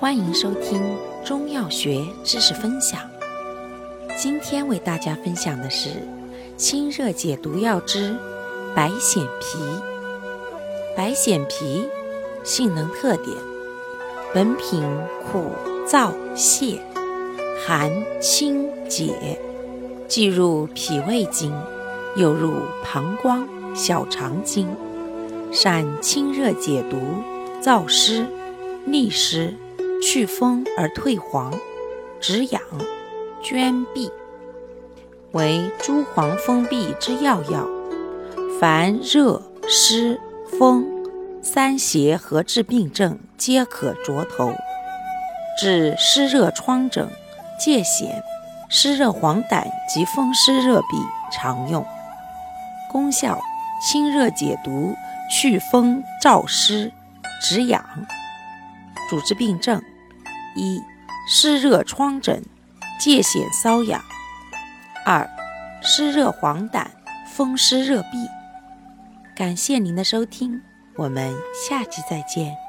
欢迎收听中药学知识分享。今天为大家分享的是清热解毒药之白藓皮。白藓皮性能特点：本品苦燥泻，寒清解，既入脾胃经，又入膀胱、小肠经，善清热解毒、燥湿、利湿。祛风而退黄，止痒捐痹，为诸黄封闭之要药。凡热、湿、风三邪合治病症，皆可着头。治湿热疮疹、疥癣、湿热黄疸及风湿热痹常用。功效：清热解毒，祛风燥湿，止痒。主治病症：一、湿热疮疹、疥癣瘙痒；二、湿热黄疸、风湿热痹。感谢您的收听，我们下期再见。